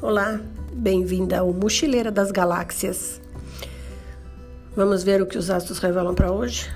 Olá, bem-vinda ao Mochileira das Galáxias. Vamos ver o que os astros revelam para hoje?